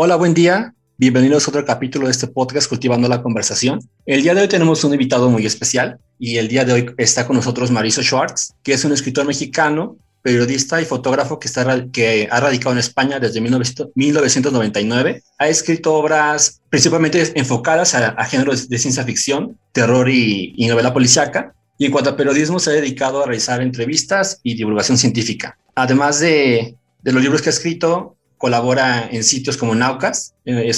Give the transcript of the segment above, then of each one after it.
Hola, buen día. Bienvenidos a otro capítulo de este podcast Cultivando la Conversación. El día de hoy tenemos un invitado muy especial y el día de hoy está con nosotros Mauricio Schwartz, que es un escritor mexicano, periodista y fotógrafo que, está, que ha radicado en España desde 1999. Ha escrito obras principalmente enfocadas a, géneros de ciencia ficción, terror y, y novela policiaca. Y en cuanto a periodismo, se ha dedicado a realizar entrevistas y divulgación científica. Además de, de los libros que ha escrito, colabora en sitios como Naucas, eh,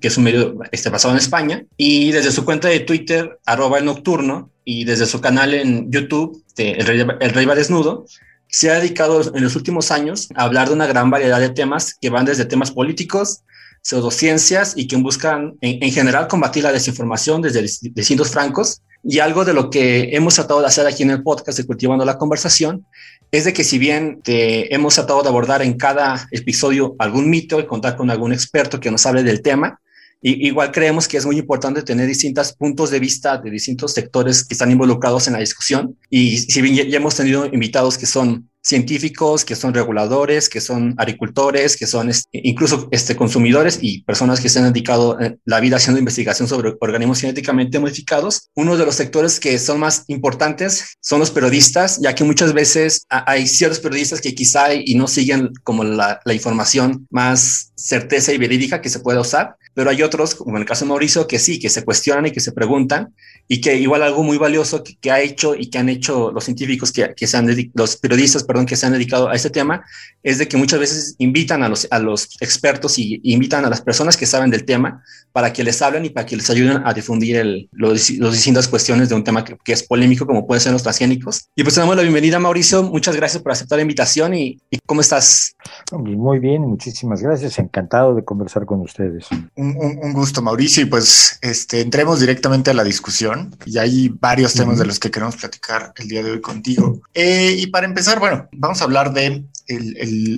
que es un medio este, basado en España, y desde su cuenta de Twitter, arroba el nocturno, y desde su canal en YouTube, el, Rey, el Rey va desnudo, se ha dedicado en los últimos años a hablar de una gran variedad de temas que van desde temas políticos, pseudociencias y que buscan en, en general combatir la desinformación desde distintos francos. Y algo de lo que hemos tratado de hacer aquí en el podcast de Cultivando la Conversación es de que si bien hemos tratado de abordar en cada episodio algún mito y contar con algún experto que nos hable del tema, igual creemos que es muy importante tener distintos puntos de vista de distintos sectores que están involucrados en la discusión. Y si bien ya hemos tenido invitados que son científicos, que son reguladores, que son agricultores, que son este, incluso este, consumidores y personas que se han dedicado eh, la vida haciendo investigación sobre organismos genéticamente modificados. Uno de los sectores que son más importantes son los periodistas, ya que muchas veces hay ciertos periodistas que quizá y no siguen como la, la información más certeza y verídica que se pueda usar, pero hay otros, como en el caso de Mauricio, que sí, que se cuestionan y que se preguntan y que igual algo muy valioso que, ha hecho y que han hecho los científicos que, que se han los periodistas, perdón, que se han dedicado a este tema, es de que muchas veces invitan a los, a los expertos y, invitan a las personas que saben del tema para que les hablen y para que les ayuden a difundir el, los, distintas cuestiones de un tema que, es polémico, como pueden ser los transgénicos. Y pues damos la bienvenida, Mauricio. Muchas gracias por aceptar la invitación y, y ¿cómo estás? Muy bien, muchísimas gracias. Encantado de conversar con ustedes. Un, un, gusto, Mauricio. Y pues este, entremos directamente a la discusión y hay varios temas de los que queremos platicar el día de hoy contigo. Eh, y para empezar, bueno, vamos a hablar de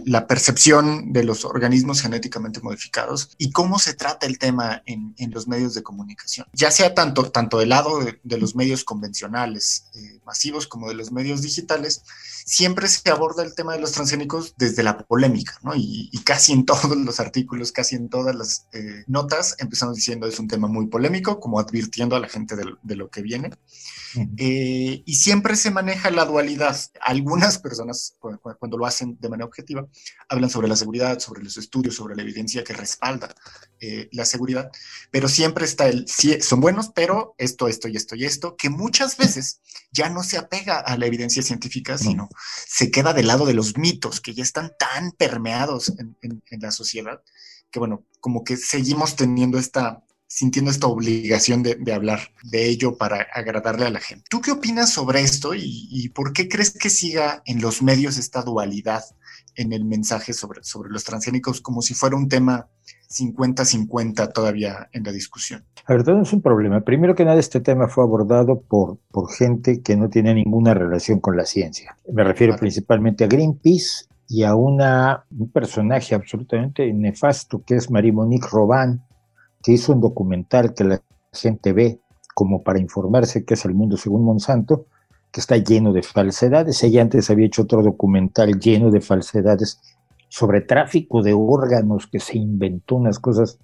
la percepción de los organismos genéticamente modificados y cómo se trata el tema en, los medios de comunicación, ya sea tanto, tanto del lado de, los medios convencionales eh, masivos como de los medios digitales, siempre se aborda el tema de los transgénicos desde la polémica. Y, casi en todos los artículos, casi en todas las eh, notas, empezamos diciendo es un tema muy polémico, como advirtiendo a la gente de, lo que viene. Eh, y siempre se maneja la dualidad. Algunas personas, cuando lo hacen de manera objetiva, hablan sobre la seguridad, sobre los estudios, sobre la evidencia que respalda eh, la seguridad, pero siempre está el, sí, son buenos, pero esto, esto y esto y esto, que muchas veces ya no se apega a la evidencia científica, sino se queda del lado de los mitos que ya están tan permeados en, la sociedad, que bueno, como que seguimos teniendo esta, sintiendo esta obligación de, hablar de ello para agradarle a la gente. ¿Tú qué opinas sobre esto y, por qué crees que siga en los medios esta dualidad en el mensaje sobre, sobre los transgénicos como si fuera un tema 50-50 todavía en la discusión? A ver, todo es un problema. Primero que nada, este tema fue abordado por, por gente que no tiene ninguna relación con la ciencia. Me refiero principalmente a Greenpeace y a una, un personaje absolutamente nefasto que es Marie-Monique Robin, que hizo un documental que la gente ve como para informarse que es el mundo según Monsanto, que está lleno de falsedades. Ella antes había hecho otro documental lleno de falsedades sobre tráfico de órganos, que se inventó unas cosas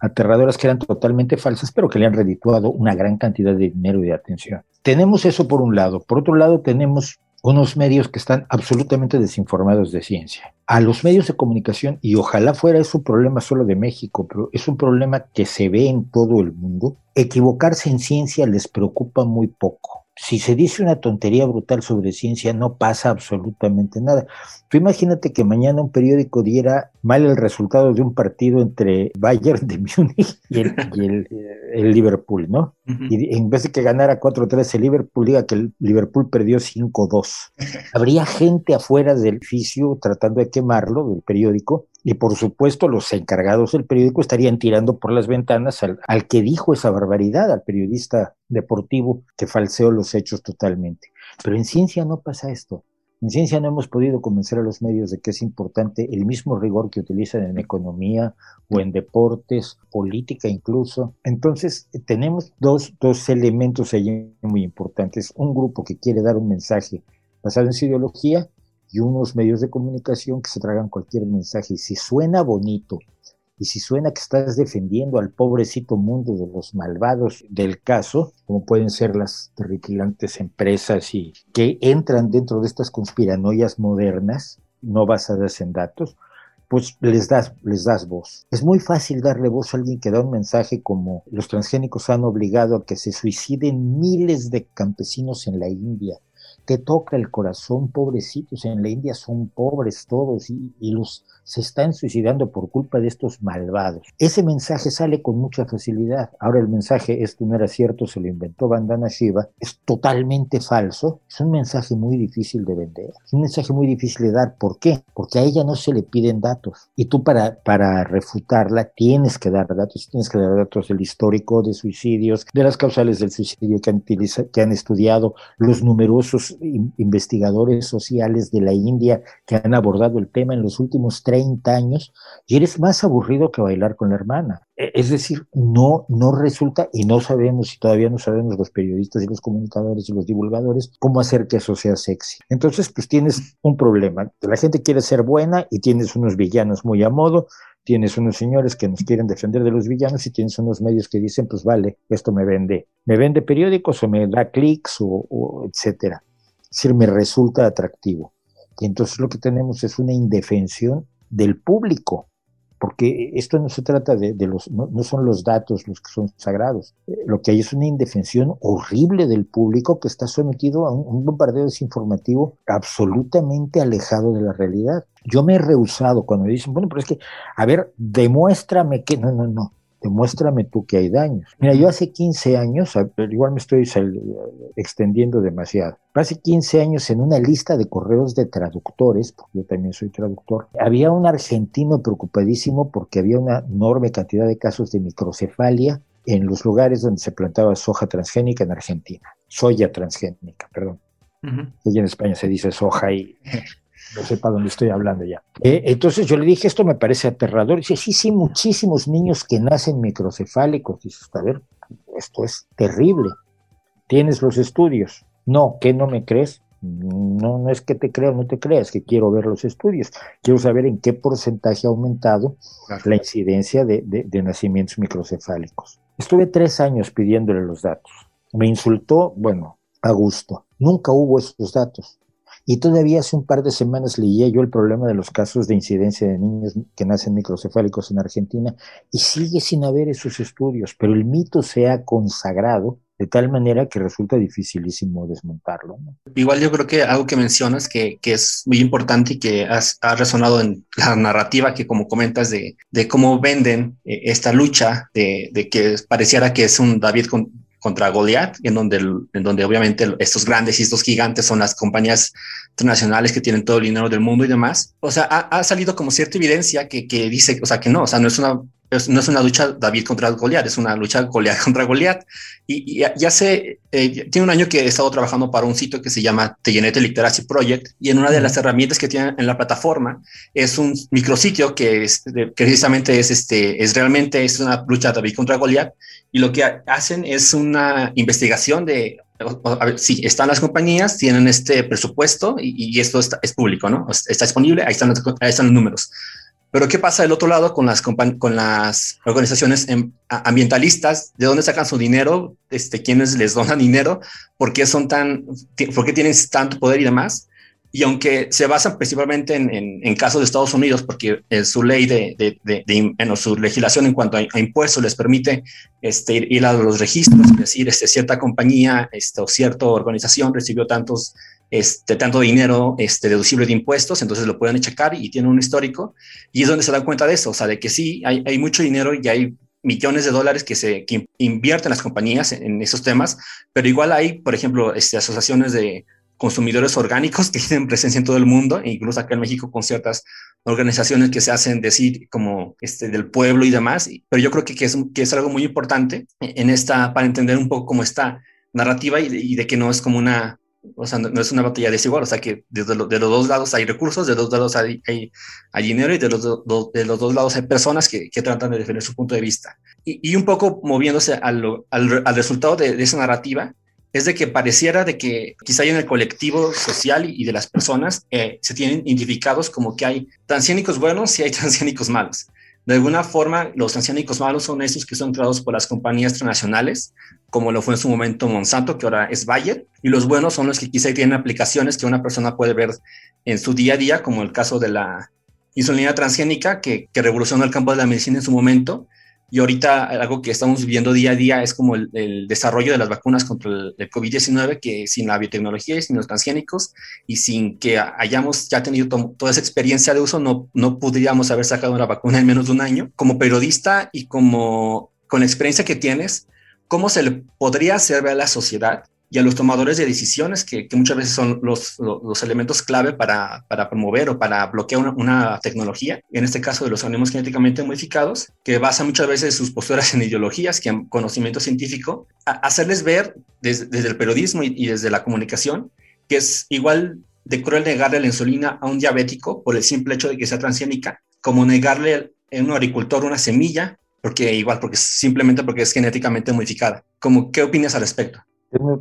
aterradoras que eran totalmente falsas, pero que le han redituado una gran cantidad de dinero y de atención. Tenemos eso por un lado. Por otro lado, tenemos unos medios que están absolutamente desinformados de ciencia. A los medios de comunicación, y ojalá fuera es un problema solo de México, pero es un problema que se ve en todo el mundo, equivocarse en ciencia les preocupa muy poco si se dice una tontería brutal sobre ciencia, no pasa absolutamente nada. Tú imagínate que mañana un periódico diera mal el resultado de un partido entre Bayern de Múnich y el, el, Liverpool, ¿no? Y en vez de que ganara 4-3 el Liverpool, diga que el Liverpool perdió 5-2. Habría gente afuera del edificio tratando de quemarlo, del periódico, y por supuesto los encargados del periódico estarían tirando por las ventanas al, que dijo esa barbaridad, al periodista deportivo que falseó los hechos totalmente. Pero en ciencia no pasa esto. En ciencia no hemos podido convencer a los medios de que es importante el mismo rigor que utilizan en economía o en deportes, política incluso. Entonces, tenemos dos, dos elementos allí muy importantes. Un grupo que quiere dar un mensaje basado en su ideología y unos medios de comunicación que se tragan cualquier mensaje. Si suena bonito y si suena que estás defendiendo al pobrecito mundo de los malvados del caso, como pueden ser las terrificantes empresas y que entran dentro de estas conspiranoias modernas, no basadas en datos, pues les das, les das voz. Es muy fácil darle voz a alguien que da un mensaje como los transgénicos han obligado a que se suiciden miles de campesinos en la India. Te toca el corazón, pobrecitos, en la India son pobres todos y, y los se están suicidando por culpa de estos malvados. Ese mensaje sale con mucha facilidad. Ahora el mensaje, esto no era cierto, se lo inventó Bandana Shiva, es totalmente falso. Es un mensaje muy difícil de vender. Es un mensaje muy difícil de dar. ¿Por qué? Porque a ella no se le piden datos. Y tú para, para refutarla tienes que dar datos. Tienes que dar datos del histórico de suicidios, de las causales del suicidio que han, que han estudiado los numerosos investigadores sociales de la India que han abordado el tema en los últimos tres 30 años y eres más aburrido que bailar con la hermana. E, es decir, no, no resulta y no sabemos y todavía no sabemos los periodistas y los comunicadores y los divulgadores cómo hacer que eso sea sexy. Entonces, pues tienes un problema. La gente quiere ser buena y tienes unos villanos muy a modo, tienes unos señores que nos quieren defender de los villanos y tienes unos medios que dicen, pues vale, esto me vende, me vende periódicos o me da clics o, o etcétera. Es decir, me resulta atractivo. Y entonces lo que tenemos es una indefensión del público, porque esto no se trata de, los, no, son los datos los que son sagrados, eh, lo que hay es una indefensión horrible del público que está sometido a un, bombardeo desinformativo absolutamente alejado de la realidad. Yo me he rehusado cuando me dicen, bueno, pero es que, a ver, demuéstrame que, no, no, no, demuéstrame tú que hay daños. Mira, yo hace 15 años, igual me estoy extendiendo demasiado, hace 15 años en una lista de correos de traductores, porque yo también soy traductor, había un argentino preocupadísimo porque había una enorme cantidad de casos de microcefalia en los lugares donde se plantaba soja transgénica en Argentina, soya transgénica, perdón. Hoy en España se dice soja y no sepa dónde estoy hablando ya. Eh, entonces yo le dije, esto me parece aterrador. dice, sí, sí, muchísimos niños que nacen microcefálicos. Dice, a ver, esto es terrible. ¿Tienes los estudios? No, ¿qué no me crees? No, no es que te crea o no te creas, que quiero ver los estudios. Quiero saber en qué porcentaje ha aumentado la incidencia de, de nacimientos microcefálicos. Estuve tres años pidiéndole los datos. Me insultó, bueno, a gusto. Nunca hubo esos datos. Y todavía hace un par de semanas leía yo el problema de los casos de incidencia de niños que nacen microcefálicos en Argentina y sigue sin haber esos estudios, pero el mito se ha consagrado de tal manera que resulta dificilísimo desmontarlo. Igual yo creo que algo que mencionas que, que es muy importante y que ha resonado en la narrativa que como comentas de, de cómo venden eh, esta lucha, de, de, que pareciera que es un David con, contra Goliath, en donde, en donde obviamente estos grandes y estos gigantes son las compañías internacionales que tienen todo el dinero del mundo y demás. O sea, ha, salido como cierta evidencia que, que, dice, o sea, que no, o sea, no es una, no es una lucha David contra Goliath, es una lucha Goliath contra Goliath. Y, ya sé, eh, tiene un año que he estado trabajando para un sitio que se llama The Genetic Literacy Project y en una de las herramientas que tienen en la plataforma es un micrositio que, es, que precisamente es, este, es realmente es una lucha David contra Goliath y lo que hacen es una investigación de, a ver, sí, están las compañías, tienen este presupuesto y, esto está, es público, ¿no? Está disponible, ahí están, ahí están los números. Pero ¿qué pasa del otro lado con las, con las organizaciones em, ambientalistas? ¿De dónde sacan su dinero? Este, ¿Quiénes les donan dinero? ¿Por qué son tan, por qué tienen tanto poder y demás? Y aunque se basan principalmente en, en, casos de Estados Unidos, porque en su ley de, de, de, en su legislación en cuanto a, impuestos les permite este, ir, a los registros, es decir, este, cierta compañía este, o cierta organización recibió tantos, este, tanto dinero este, deducible de impuestos, entonces lo pueden checar y tienen un histórico. Y es donde se dan cuenta de eso, o sea, de que sí, hay, hay mucho dinero y hay millones de dólares que se que invierten las compañías en, en, esos temas, pero igual hay, por ejemplo, este, asociaciones de consumidores orgánicos que tienen presencia en todo el mundo, e incluso acá en México con ciertas organizaciones que se hacen decir como este del pueblo y demás, pero yo creo que, que, es, que es algo muy importante en esta, para entender un poco cómo está narrativa y de, que no es como una, o sea, no, es una batalla desigual, o sea, que desde de los dos lados hay recursos, de los dos lados hay, hay, dinero y de los, de los dos lados hay personas que, que, tratan de defender su punto de vista. Y, y un poco moviéndose al, al, al resultado de, esa narrativa, es de que pareciera de que quizá en el colectivo social y de las personas eh, se tienen identificados como que hay transgénicos buenos y hay transgénicos malos. De alguna forma, los transgénicos malos son esos que son creados por las compañías transnacionales, como lo fue en su momento Monsanto, que ahora es Bayer, y los buenos son los que quizá tienen aplicaciones que una persona puede ver en su día a día, como el caso de la insulina transgénica, que, que revolucionó el campo de la medicina en su momento, y ahorita algo que estamos viviendo día a día es como el, desarrollo de las vacunas contra el, COVID-19, que sin la biotecnología y sin los transgénicos y sin que hayamos ya tenido toda esa experiencia de uso, no, no podríamos haber sacado una vacuna en menos de un año. Como periodista y como con la experiencia que tienes, ¿cómo se le podría hacer ver a la sociedad y a los tomadores de decisiones, que, muchas veces son los, los, elementos clave para, para, promover o para bloquear una, una, tecnología, en este caso de los organismos genéticamente modificados, que basan muchas veces sus posturas en ideologías, que en conocimiento científico, hacerles ver desde, el periodismo y, y, desde la comunicación que es igual de cruel negarle la insulina a un diabético por el simple hecho de que sea transgénica, como negarle a un agricultor una semilla, porque igual, porque simplemente porque es genéticamente modificada. Como, ¿Qué opinas al respecto?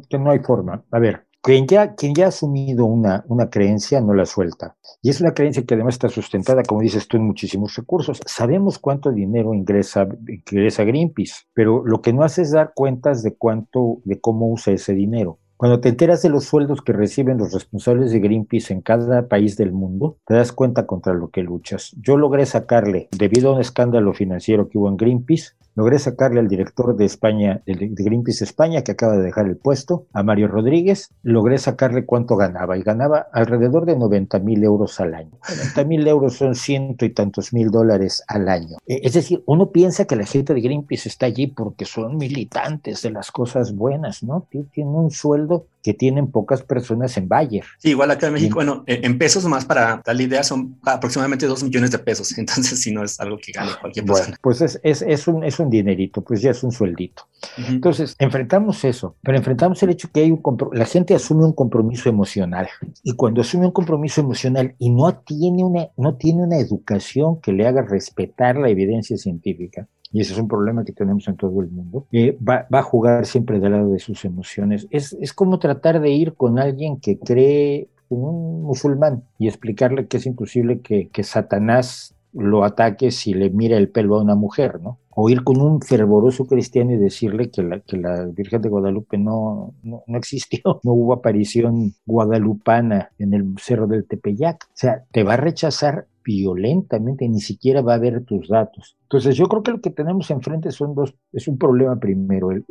Que no, hay forma. A ver, quien ya, ha asumido una, una creencia no la suelta. Y es una creencia que además está sustentada, como dices tú, en muchísimos recursos. Sabemos cuánto dinero ingresa, ingresa Greenpeace, pero lo que no hace es dar cuentas de cuánto, de cómo usa ese dinero. Cuando te enteras de los sueldos que reciben los responsables de Greenpeace en cada país del mundo, te das cuenta contra lo que luchas. Yo logré sacarle, debido a un escándalo financiero que hubo en Greenpeace, logré sacarle al director de España, de Greenpeace España, que acaba de dejar el puesto, a Mario Rodríguez, logré sacarle cuánto ganaba y ganaba alrededor de 90 mil euros al año. 90 mil euros son ciento y tantos mil dólares al año. Eh, es decir, uno piensa que la gente de Greenpeace está allí porque son militantes de las cosas buenas, ¿no? Tienen un sueldo que tienen pocas personas en Bayer. Sí, igual acá en México, bueno, en pesos más para tal idea son aproximadamente dos millones de pesos, entonces si no es algo que gane cualquier persona. pues es, es, es, un, es un dinerito, pues ya es un sueldito. Entonces, enfrentamos eso, pero enfrentamos el hecho que hay un la gente asume un compromiso emocional y cuando asume un compromiso emocional y no tiene una, no tiene una educación que le haga respetar la evidencia científica, y ese es un problema que tenemos en todo el mundo, eh, va, a jugar siempre del lado de sus emociones. Es, es como tratar de ir con alguien que cree, un musulmán, y explicarle que es imposible que, que Satanás lo ataque si le mira el pelo a una mujer, ¿no? O ir con un fervoroso cristiano y decirle que la, que la Virgen de Guadalupe no, no, no, existió, no hubo aparición guadalupana en el Cerro del Tepeyac. O sea, te va a rechazar violentamente, ni siquiera va a ver tus datos. Entonces yo creo que lo que tenemos enfrente son dos, es un problema primero, el,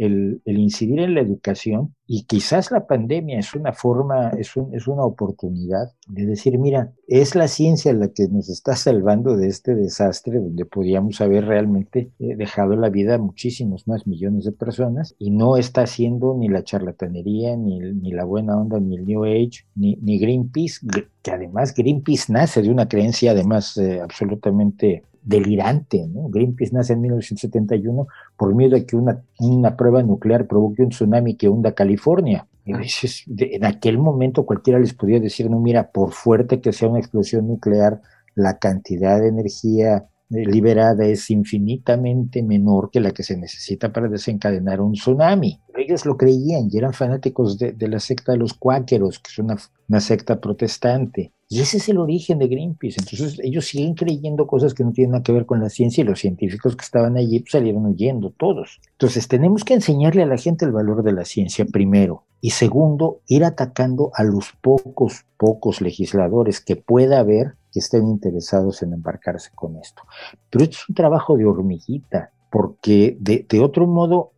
el, incidir en la educación y quizás la pandemia es una forma, es, un, es una oportunidad de decir, mira, es la ciencia la que nos está salvando de este desastre donde podíamos haber realmente eh, dejado la vida a muchísimos más millones de personas y no está haciendo ni la charlatanería, ni, ni la buena onda, ni el New Age, ni, ni Greenpeace, que además Greenpeace nace de una creencia además eh, absolutamente delirante. ¿no? Greenpeace nace en 1971 por miedo a que una, una prueba nuclear provoque un tsunami que hunda California. Y veces, en aquel momento cualquiera les podía decir, no, mira, por fuerte que sea una explosión nuclear, la cantidad de energía eh, liberada es infinitamente menor que la que se necesita para desencadenar un tsunami. Ellos lo creían y eran fanáticos de, la secta de los cuáqueros, que es una, una secta protestante. Y ese es el origen de Greenpeace. Entonces ellos siguen creyendo cosas que no tienen nada que ver con la ciencia y los científicos que estaban allí salieron huyendo todos. Entonces tenemos que enseñarle a la gente el valor de la ciencia primero. Y segundo, ir atacando a los pocos, pocos legisladores que pueda haber que estén interesados en embarcarse con esto. Pero esto es un trabajo de hormiguita, porque de, de otro modo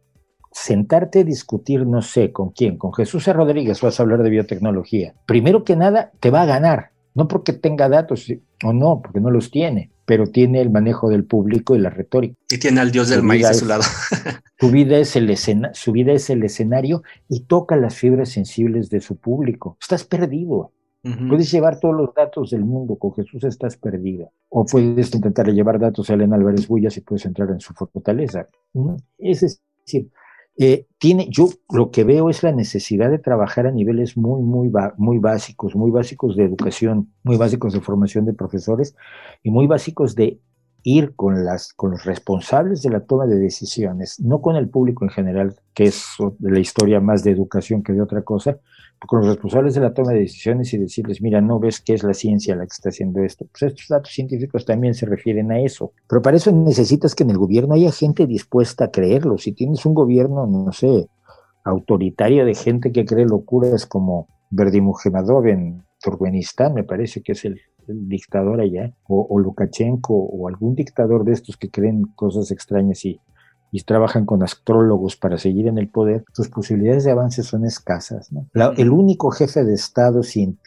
sentarte a discutir, no sé, con quién, con Jesús Rodríguez vas a hablar de biotecnología. Primero que nada, te va a ganar, no porque tenga datos o no, porque no los tiene, pero tiene el manejo del público y la retórica. Y tiene al dios del maíz a su lado. su, vida es el su vida es el escenario y toca las fibras sensibles de su público. Estás perdido. Puedes llevar todos los datos del mundo, con Jesús estás perdido. O puedes intentar llevar datos a Elena Álvarez Bullas y puedes entrar en su fortaleza. Es decir, eh, tiene, yo lo que veo es la necesidad de trabajar a niveles muy, muy, muy básicos, muy básicos de educación, muy básicos de formación de profesores y muy básicos de ir con, las, con los responsables de la toma de decisiones, no con el público en general, que es la historia más de educación que de otra cosa, con los responsables de la toma de decisiones y decirles, mira, no ves que es la ciencia la que está haciendo esto. Pues estos datos científicos también se refieren a eso. Pero para eso necesitas que en el gobierno haya gente dispuesta a creerlo. Si tienes un gobierno, no sé, autoritario de gente que cree locuras como Verdimugenadov en Turkmenistán, me parece que es el, dictador allá, o, o, Lukashenko, o algún dictador de estos que creen cosas extrañas y y trabajan con astrólogos para seguir en el poder, sus posibilidades de avance son escasas. el único jefe de Estado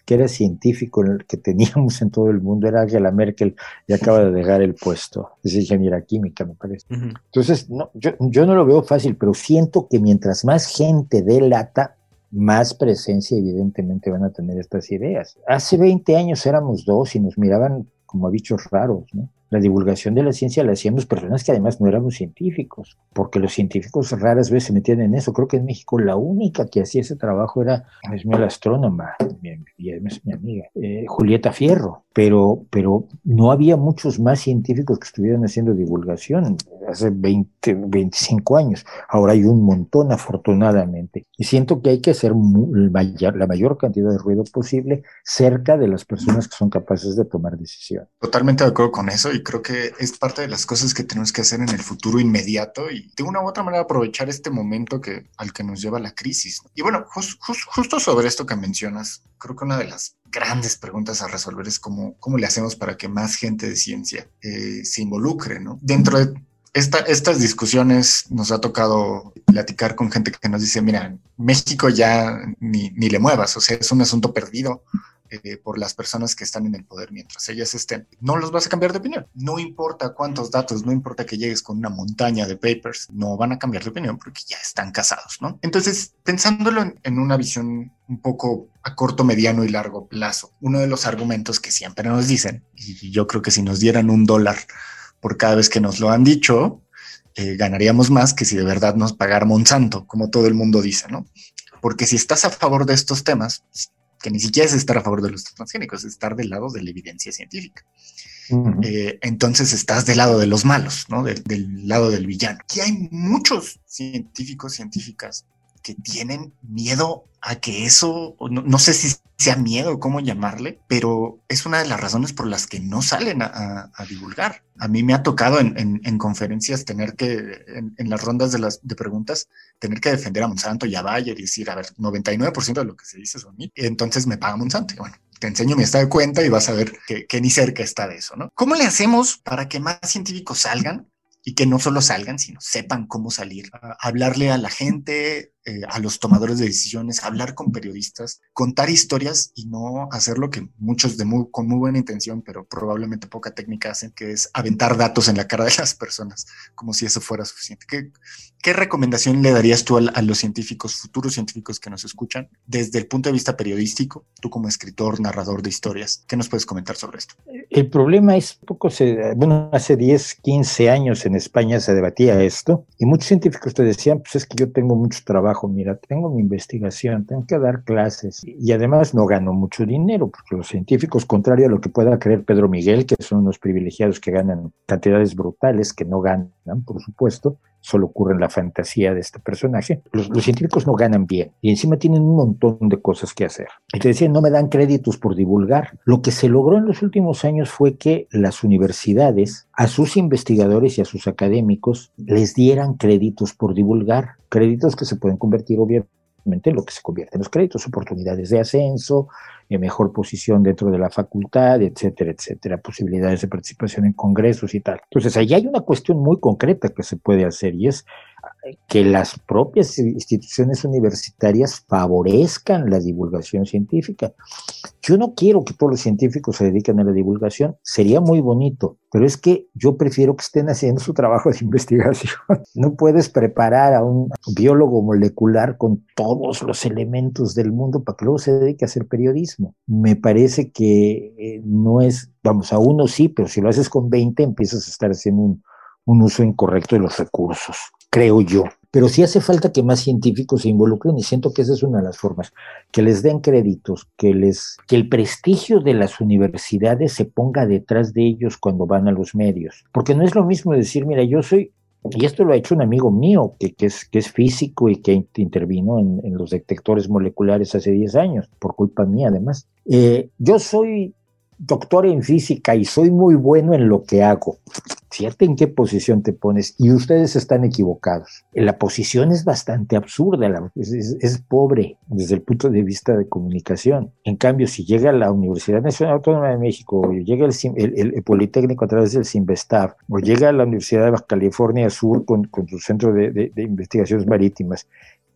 que era científico que teníamos en todo el mundo era Angela Merkel y acaba de dejar el puesto. Es ingeniera química, me parece. Entonces, no, yo, yo no lo veo fácil, pero siento que mientras más gente delata, más presencia evidentemente van a tener estas ideas. Hace 20 años éramos dos y nos miraban como bichos raros, ¿no? La divulgación de la ciencia la hacíamos personas que además no éramos científicos, porque los científicos raras veces se metían en eso. Creo que en México la única que hacía ese trabajo era, es mi astrónoma, mi, mi amiga, eh, Julieta Fierro, pero, pero no había muchos más científicos que estuvieran haciendo divulgación hace 20, 25 años. Ahora hay un montón, afortunadamente. Y siento que hay que hacer la mayor cantidad de ruido posible cerca de las personas que son capaces de tomar decisión. Totalmente de acuerdo con eso y creo que es parte de las cosas que tenemos que hacer en el futuro inmediato y de una u otra manera aprovechar este momento que, al que nos lleva la crisis. Y bueno, justo sobre esto que mencionas, creo que una de las grandes preguntas a resolver es cómo, cómo le hacemos para que más gente de ciencia eh, se involucre, ¿no? Dentro de esta, estas discusiones nos ha tocado platicar con gente que nos dice, mira, México ya ni, ni le muevas, o sea, es un asunto perdido. Eh, por las personas que están en el poder mientras ellas estén, no los vas a cambiar de opinión. No importa cuántos datos, no importa que llegues con una montaña de papers, no van a cambiar de opinión porque ya están casados, ¿no? Entonces, pensándolo en, en una visión un poco a corto, mediano y largo plazo, uno de los argumentos que siempre nos dicen, y yo creo que si nos dieran un dólar por cada vez que nos lo han dicho, eh, ganaríamos más que si de verdad nos pagara Monsanto, como todo el mundo dice, ¿no? Porque si estás a favor de estos temas, que ni siquiera es estar a favor de los transgénicos, es estar del lado de la evidencia científica. Eh, entonces estás del lado de los malos, ¿no? del lado del villano. Aquí hay muchos científicos, científicas que tienen miedo a que eso, no, sé si sea miedo, cómo llamarle, pero es una de las razones por las que no salen a, divulgar. A mí me ha tocado en, conferencias tener que, en, las rondas de, las, de preguntas, tener que defender a Monsanto y a Bayer y decir, a ver, 99% de lo que se dice son mí. Entonces me paga Monsanto. bueno, te enseño mi estado de cuenta y vas a ver que, que, ni cerca está de eso, ¿no? ¿Cómo le hacemos para que más científicos salgan y que no solo salgan, sino sepan cómo salir, hablarle a la gente, eh, a los tomadores de decisiones, hablar con periodistas, contar historias y no hacer lo que muchos de muy, con muy buena intención, pero probablemente poca técnica hacen, que es aventar datos en la cara de las personas, como si eso fuera suficiente. ¿Qué, qué recomendación le darías tú a, a, los científicos, futuros científicos que nos escuchan, desde el punto de vista periodístico, tú como escritor, narrador de historias? ¿Qué nos puedes comentar sobre esto? El problema es, poco se, bueno, hace 10, 15 años en España se debatía esto y muchos científicos te decían, pues es que yo tengo mucho trabajo, mira, tengo mi investigación, tengo que dar clases y además no gano mucho dinero porque los científicos, contrario a lo que pueda creer Pedro Miguel, que son unos privilegiados que ganan cantidades brutales, que no ganan, por supuesto, solo ocurre en la fantasía de este personaje, los, científicos no ganan bien y encima tienen un montón de cosas que hacer. Y te decía, no me dan créditos por divulgar. Lo que se logró en los últimos años fue que las universidades a sus investigadores y a sus académicos les dieran créditos por divulgar, créditos que se pueden convertir obviamente en lo que se convierte en los créditos, oportunidades de ascenso, mejor posición dentro de la facultad, etcétera, etcétera, posibilidades de participación en congresos y tal. Entonces, ahí hay una cuestión muy concreta que se puede hacer y es que las propias instituciones universitarias favorezcan la divulgación científica. Yo no quiero que todos los científicos se dediquen a la divulgación, sería muy bonito, pero es que yo prefiero que estén haciendo su trabajo de investigación. No puedes preparar a un biólogo molecular con todos los elementos del mundo para que luego se dedique a hacer periodismo. Me parece que eh, no es, vamos, a uno sí, pero si lo haces con 20 empiezas a estar haciendo un, un uso incorrecto de los recursos creo yo. Pero sí hace falta que más científicos se involucren y siento que esa es una de las formas, que les den créditos, que les que el prestigio de las universidades se ponga detrás de ellos cuando van a los medios, porque no es lo mismo decir, mira, yo soy Y esto lo ha hecho un amigo mío que, es, que es físico y que intervino en, los detectores moleculares hace 10 años, por culpa mía además. Eh, yo soy doctor en física y soy muy bueno en lo que hago. Fíjate en qué posición te pones y ustedes están equivocados. La posición es bastante absurda, es, pobre desde el punto de vista de comunicación. En cambio, si llega la Universidad Nacional Autónoma de México o llega el, Politécnico a través del CIMBESTAF o llega la Universidad de Baja California Sur con, su centro de investigaciones marítimas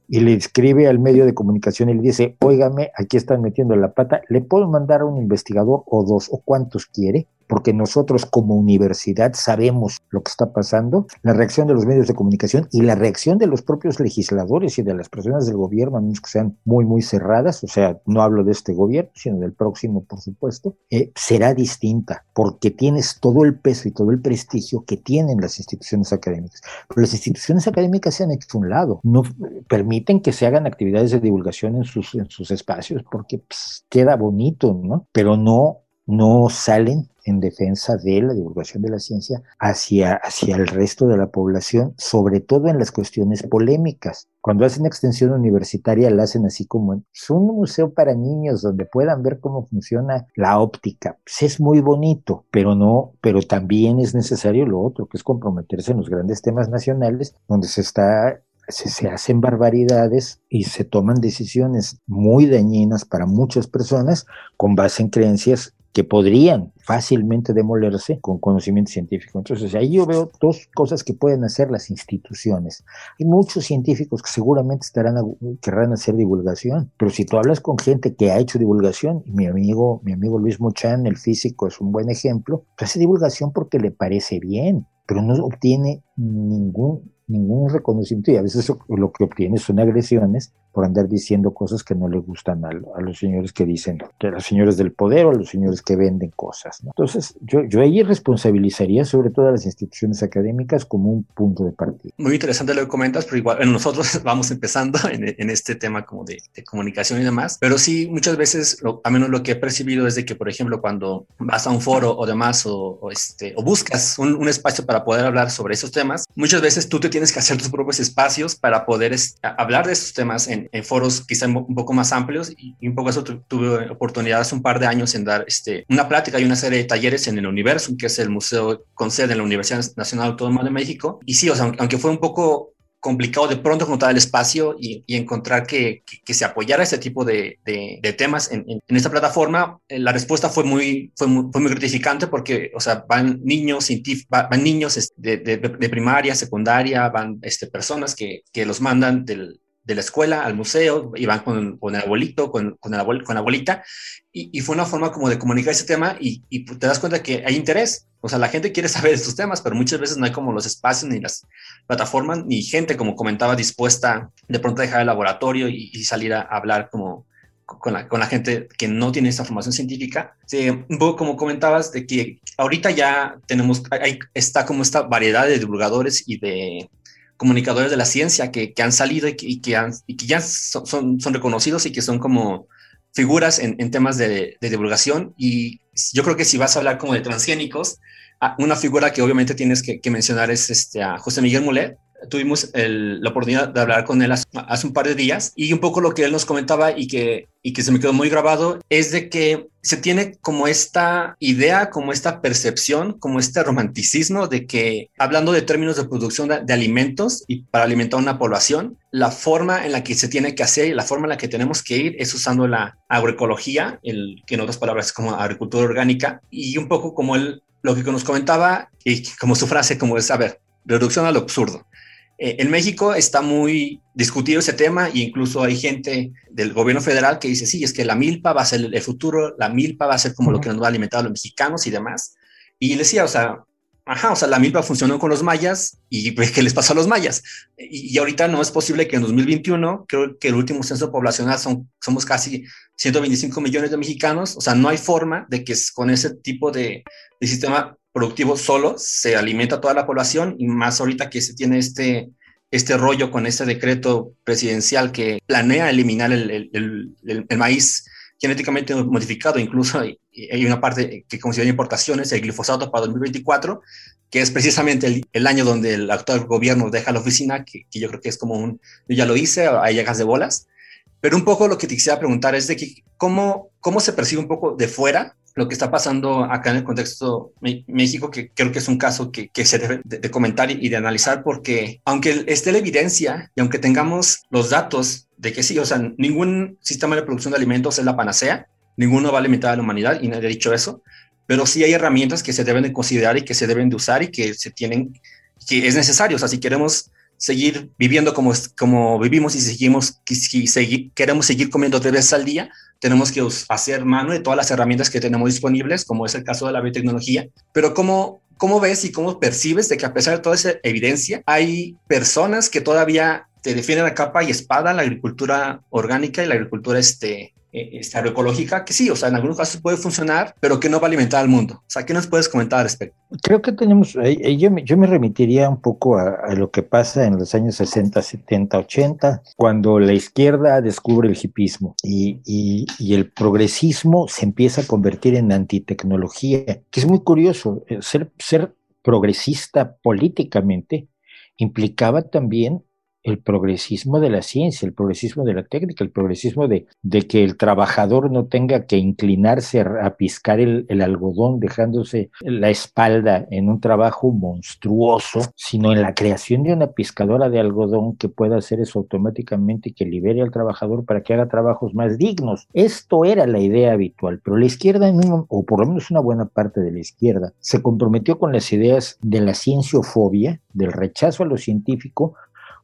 y le escribe al medio de comunicación y le dice, óigame, aquí están metiendo la pata, ¿le puedo mandar a un investigador o dos o cuántos quiere? Porque nosotros como universidad sabemos lo que está pasando, la reacción de los medios de comunicación y la reacción de los propios legisladores y de las personas del gobierno, a menos que sean muy, muy cerradas, o sea, no hablo de este gobierno, sino del próximo, por supuesto, eh, será distinta, porque tienes todo el peso y todo el prestigio que tienen las instituciones académicas. Pero las instituciones académicas se han hecho un lado, no permiten que se hagan actividades de divulgación en sus, en sus espacios porque pues, queda bonito, ¿no? Pero no, no salen en defensa de la divulgación de la ciencia hacia, hacia el resto de la población, sobre todo en las cuestiones polémicas. Cuando hacen extensión universitaria, la hacen así como es un museo para niños donde puedan ver cómo funciona la óptica. Pues es muy bonito, pero no, pero también es necesario lo otro, que es comprometerse en los grandes temas nacionales, donde se está se, hacen barbaridades y se toman decisiones muy dañinas para muchas personas con base en creencias que podrían fácilmente demolerse con conocimiento científico. Entonces, ahí yo veo dos cosas que pueden hacer las instituciones. Hay muchos científicos que seguramente estarán querrán hacer divulgación, pero si tú hablas con gente que ha hecho divulgación, y mi amigo, mi amigo Luis Mochan, el físico, es un buen ejemplo, pues hace divulgación porque le parece bien, pero no obtiene ningún ningún reconocimiento y a veces lo que obtiene son agresiones por andar diciendo cosas que no le gustan a, los señores que dicen, a los señores del poder o a los señores que venden cosas. Entonces, yo, yo ahí responsabilizaría sobre todo a las instituciones académicas como un punto de partida. Muy interesante lo que comentas, pero igual nosotros vamos empezando en, este tema como de, comunicación y demás, pero sí, muchas veces, a menos lo que he percibido es de que, por ejemplo, cuando vas a un foro o demás o, este, o buscas un, un, espacio para poder hablar sobre esos temas, muchas veces tú te tienes que hacer tus propios espacios para poder hablar de esos temas en, foros quizá un poco más amplios y, un poco eso tuve oportunidad hace un par de años en dar este, una plática y una serie de talleres en el Universum, que es el museo con sede en la Universidad Nacional Autónoma de México. Y sí, o sea, aunque fue un poco complicado de pronto encontrar el espacio y, encontrar que, se apoyara este tipo de, temas en, esta plataforma, eh, la respuesta fue muy, fue muy, gratificante porque, o sea, van niños van, niños este, de, primaria, secundaria, van este, personas que, que los mandan del, de la escuela al museo y van con, con el abuelito, con, con, el con la abuelita, y, fue una forma como de comunicar ese tema y, y, te das cuenta que hay interés. O sea, la gente quiere saber estos temas, pero muchas veces no hay como los espacios ni las plataformas, ni gente, como comentaba, dispuesta de pronto a dejar el laboratorio y, salir a, hablar como con la, con la, gente que no tiene esta formación científica. Sí, como comentabas, de que ahorita ya tenemos, hay, está como esta variedad de divulgadores y de comunicadores de la ciencia que, han salido y que, han, y que ya son, son, reconocidos y que son como figuras en, temas de, divulgación. Y yo creo que si vas a hablar como de transgénicos, ah, una figura que obviamente tienes que, mencionar es este, a José Miguel Mulet, tuvimos la oportunidad de hablar con él hace, un par de días y un poco lo que él nos comentaba y que, y que se me quedó muy grabado es de que se tiene como esta idea, como esta percepción, como este romanticismo de que hablando de términos de producción de, alimentos y para alimentar una población, la forma en la que se tiene que hacer y la forma en la que tenemos que ir es usando la agroecología, el, que en otras palabras es como agricultura orgánica y un poco como él lo que nos comentaba y como su frase como es, a ver, reducción al absurdo. Eh, en México está muy discutido ese tema e incluso hay gente del gobierno federal que dice, sí, es que la milpa va a ser el futuro, la milpa va a ser como lo que nos va a alimentar a los mexicanos y demás. Y le decía, o sea, ajá, o sea, la milpa funcionó con los mayas y pues, ¿qué les pasó a los mayas? Y, ahorita no es posible que en 2021, creo que el último censo poblacional son, somos casi 125 millones de mexicanos, o sea, no hay forma de que con ese tipo de, de sistema productivo solo se alimenta toda la población y más ahorita que se tiene este, este rollo con este decreto presidencial que planea eliminar el, el, el, maíz genéticamente modificado, incluso hay, hay, una parte que considera importaciones, el glifosato para 2024, que es precisamente el, año donde el actual gobierno deja la oficina, que, yo creo que es como un, yo ya lo hice, hay llegas de bolas, pero un poco lo que te quisiera preguntar es de que, cómo, cómo se percibe un poco de fuera lo que está pasando acá en el contexto México, que creo que es un caso que, se debe de, comentar y de analizar, porque aunque esté la evidencia y aunque tengamos los datos de que sí, o sea, ningún sistema de producción de alimentos es la panacea, ninguno va a limitar a la humanidad, y nadie ha dicho eso, pero sí hay herramientas que se deben de considerar y que se deben de usar y que se tienen, que es necesario, o sea, si queremos seguir viviendo como, como vivimos y seguimos, si queremos seguir comiendo tres veces al día, tenemos que hacer mano de todas las herramientas que tenemos disponibles, como es el caso de la biotecnología. Pero ¿cómo, cómo ves y cómo percibes de que a pesar de toda esa evidencia, hay personas que todavía te defienden a capa y espada la agricultura orgánica y la agricultura este, eh, esta agroecológica, que sí, o sea, en algunos casos puede funcionar, pero que no va a alimentar al mundo. O sea, ¿qué nos puedes comentar al respecto? Creo que tenemos, eh, eh, yo, yo me remitiría un poco a, lo que pasa en los años 60, 70, 80, cuando la izquierda descubre el hipismo y, y, y el progresismo se empieza a convertir en antitecnología, que es muy curioso, ser, ser progresista políticamente implicaba también el progresismo de la ciencia, el progresismo de la técnica, el progresismo de, de que el trabajador no tenga que inclinarse a, piscar el, algodón dejándose la espalda en un trabajo monstruoso, sino en la creación de una piscadora de algodón que pueda hacer eso automáticamente y que libere al trabajador para que haga trabajos más dignos. Esto era la idea habitual, pero la izquierda, o por lo menos una buena parte de la izquierda, se comprometió con las ideas de la cienciofobia, del rechazo a lo científico,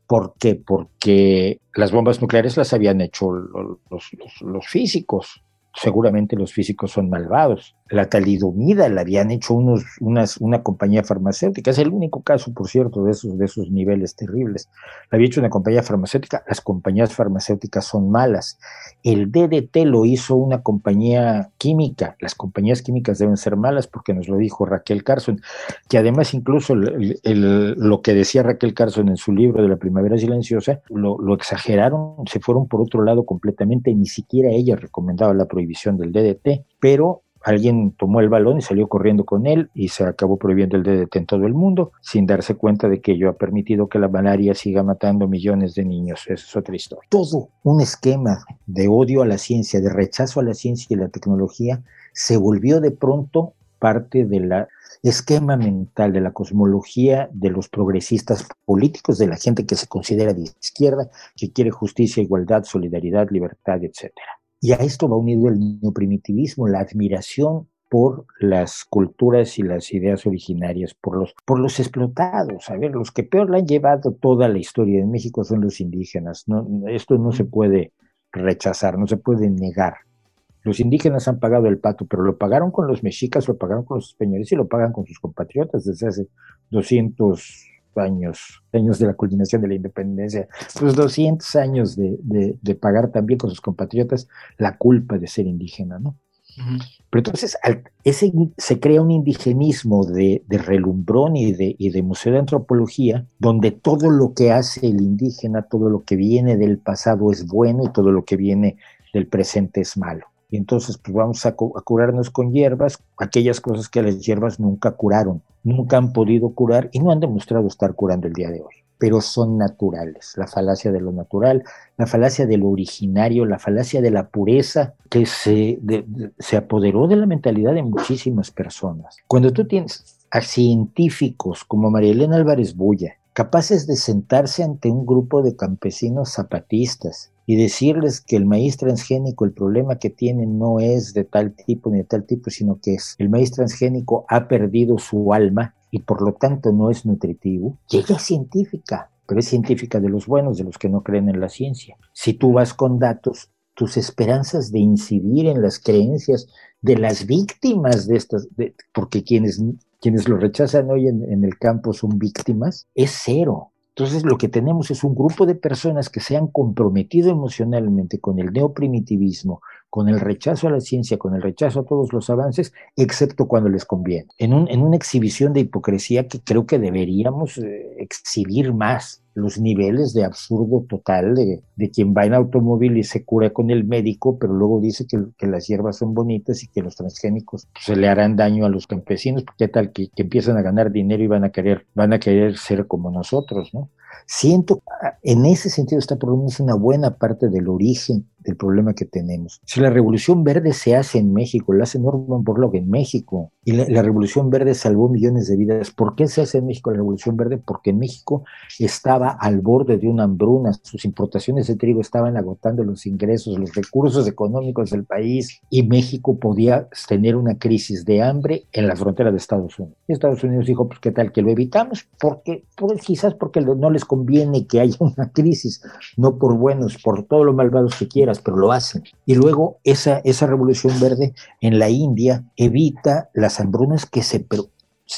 ¿Por qué? Porque las bombas nucleares las habían hecho los, los físicos. Seguramente los físicos son malvados la talidomida la habían hecho unos, unas, una compañía farmacéutica. Es el único caso, por cierto, de esos, de esos niveles terribles. La había hecho una compañía farmacéutica. Las compañías farmacéuticas son malas. El DDT lo hizo una compañía química. Las compañías químicas deben ser malas porque nos lo dijo Raquel Carson, que además incluso lo que decía Raquel Carson en su libro de la primavera silenciosa, lo, lo exageraron, se fueron por otro lado completamente. Ni siquiera ella recomendaba la prohibición del DDT, pero alguien tomó el balón y salió corriendo con él y se acabó prohibiendo el DDT en todo el mundo sin darse cuenta de que ello ha permitido que la malaria siga matando millones de niños. Esa es otra historia. Todo un esquema de odio a la ciencia, de rechazo a la ciencia y la tecnología se volvió de pronto parte del esquema mental de la cosmología de los progresistas políticos, de la gente que se considera de izquierda, que quiere justicia, igualdad, solidaridad, libertad, etcétera. Y a esto va unido el neoprimitivismo, la admiración por las culturas y las ideas originarias, por los, por los explotados. A ver, los que peor le han llevado toda la historia de México son los indígenas. No, esto no se puede rechazar, no se puede negar. Los indígenas han pagado el pato, pero lo pagaron con los mexicas, lo pagaron con los españoles y lo pagan con sus compatriotas desde hace 200 años, años de la culminación de la independencia, pues 200 años de, de, pagar también con sus compatriotas la culpa de ser indígena, ¿no? Pero entonces ese, se crea un indigenismo de, de relumbrón y de, y de museo de antropología, donde todo lo que hace el indígena, todo lo que viene del pasado es bueno y todo lo que viene del presente es malo. Y entonces pues vamos a, a curarnos con hierbas, aquellas cosas que las hierbas nunca curaron nunca han podido curar y no han demostrado estar curando el día de hoy, pero son naturales. La falacia de lo natural, la falacia de lo originario, la falacia de la pureza que se, se apoderó de la mentalidad de muchísimas personas. Cuando tú tienes a científicos como María Elena Álvarez Bulla, capaces de sentarse ante un grupo de campesinos zapatistas y decirles que el maíz transgénico, el problema que tiene no es de tal tipo ni de tal tipo, sino que es el maíz transgénico ha perdido su alma y por lo tanto no es nutritivo. Y ella es científica, pero es científica de los buenos, de los que no creen en la ciencia. Si tú vas con datos, tus esperanzas de incidir en las creencias de las víctimas de estas, porque quienes, quienes lo rechazan hoy en el campo son víctimas, es cero. Entonces lo que tenemos es un grupo de personas que se han comprometido emocionalmente con el neoprimitivismo, con el rechazo a la ciencia, con el rechazo a todos los avances, excepto cuando les conviene. En, un, en una exhibición de hipocresía que creo que deberíamos eh, exhibir más los niveles de absurdo total de, de, quien va en automóvil y se cura con el médico, pero luego dice que, que las hierbas son bonitas y que los transgénicos pues, se le harán daño a los campesinos, porque tal que, que, empiezan a ganar dinero y van a querer, van a querer ser como nosotros, ¿no? Siento, en ese sentido está por lo una buena parte del origen del problema que tenemos. Si la Revolución Verde se hace en México, la hace Norman Borlaug en México, y la, la, Revolución Verde salvó millones de vidas, ¿por qué se hace en México la Revolución Verde? Porque México estaba al borde de una hambruna, sus importaciones de trigo estaban agotando los ingresos, los recursos económicos del país, y México podía tener una crisis de hambre en la frontera de Estados Unidos. Y Estados Unidos dijo, pues qué tal que lo evitamos, porque quizás porque no les conviene que haya una crisis, no por buenos, por todo lo malvados que pero lo hacen. Y luego esa, esa revolución verde en la India evita las hambrunas que se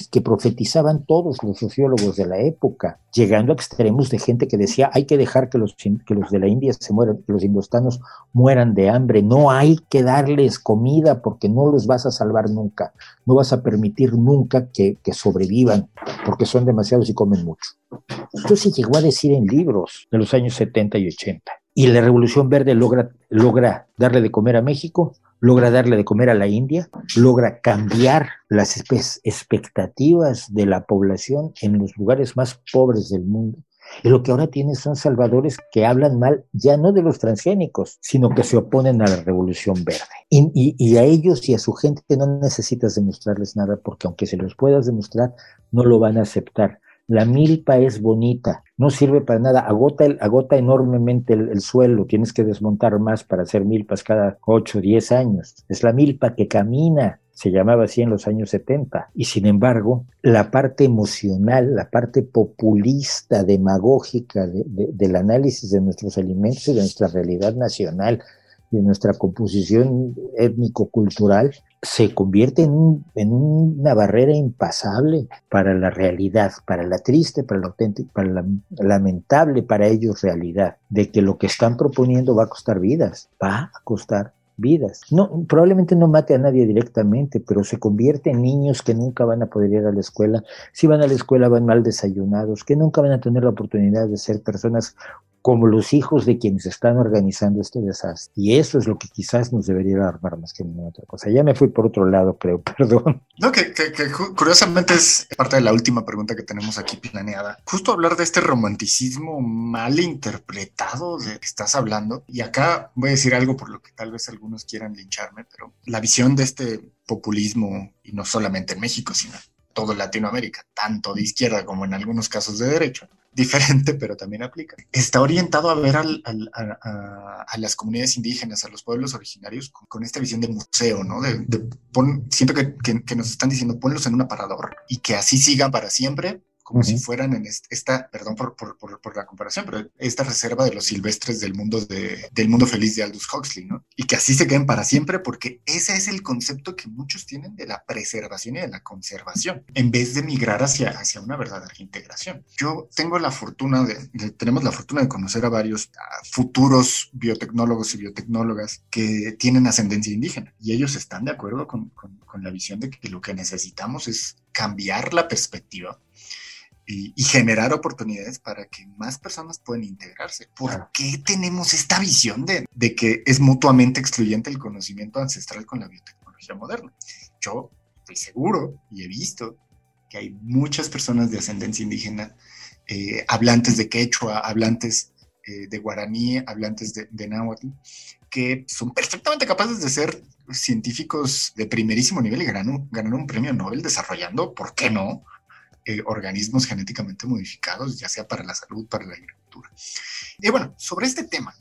que profetizaban todos los sociólogos de la época, llegando a extremos de gente que decía hay que dejar que los, que los de la India se mueran, que los indostanos mueran de hambre, no hay que darles comida porque no los vas a salvar nunca, no vas a permitir nunca que, que sobrevivan porque son demasiados y comen mucho. Esto se llegó a decir en libros de los años 70 y 80. Y la Revolución Verde logra, logra darle de comer a México, logra darle de comer a la India, logra cambiar las expectativas de la población en los lugares más pobres del mundo. Y lo que ahora tienes son salvadores que hablan mal ya no de los transgénicos, sino que se oponen a la revolución verde. Y, y, a ellos y a su gente no necesitas demostrarles nada, porque aunque se los puedas demostrar, no lo van a aceptar. La milpa es bonita, no sirve para nada, agota, el, agota enormemente el, el, suelo, tienes que desmontar más para hacer milpas cada 8 o 10 años. Es la milpa que camina, se llamaba así en los años 70. Y sin embargo, la parte emocional, la parte populista, demagógica de, de, del análisis de nuestros alimentos y de nuestra realidad nacional y de nuestra composición étnico-cultural, se convierte en, un, en, una barrera impasable para la realidad, para la triste, para la auténtica, para la lamentable para ellos realidad, de que lo que están proponiendo va a costar vidas, va a costar vidas. No, probablemente no mate a nadie directamente, pero se convierte en niños que nunca van a poder ir a la escuela. Si van a la escuela van mal desayunados, que nunca van a tener la oportunidad de ser personas como los hijos de quienes están organizando este desastre. Y eso es lo que quizás nos debería alarmar más que ninguna otra cosa. Ya me fui por otro lado, creo, perdón. No, que, que, que, curiosamente es parte de la última pregunta que tenemos aquí planeada. Justo hablar de este romanticismo mal interpretado de que estás hablando. Y acá voy a decir algo por lo que tal vez algunos quieran lincharme, pero la visión de este populismo, y no solamente en México, sino todo Latinoamérica, tanto de izquierda como en algunos casos de derecho, diferente, pero también aplica. Está orientado a ver al, a, las comunidades indígenas, a los pueblos originarios, con, esta visión de museo, ¿no? De, de pon, siento que, que, nos están diciendo, ponlos en un aparador y que así sigan para siempre, como uh -huh. si fueran en esta, perdón por, por, por, por, la comparación, pero esta reserva de los silvestres del mundo, de, del mundo feliz de Aldous Huxley, ¿no? Y que así se queden para siempre, porque ese es el concepto que muchos tienen de la preservación y de la conservación, en vez de migrar hacia, hacia una verdadera integración. Yo tengo la fortuna de, de tenemos la fortuna de conocer a varios a futuros biotecnólogos y biotecnólogas que tienen ascendencia indígena, y ellos están de acuerdo con, con, con la visión de que lo que necesitamos es cambiar la perspectiva y, y, generar oportunidades para que más personas puedan integrarse. ¿Por qué tenemos esta visión de, de, que es mutuamente excluyente el conocimiento ancestral con la biotecnología moderna? Yo estoy seguro y he visto que hay muchas personas de ascendencia indígena, eh, hablantes de quechua, hablantes eh, de guaraní, hablantes de, de náhuatl, que son perfectamente capaces de ser científicos de primerísimo nivel y ganar ganar un premio Nobel desarrollando, ¿por qué no?, eh, organismos genéticamente modificados, ya sea para la salud, para la agricultura. Y bueno, sobre este tema,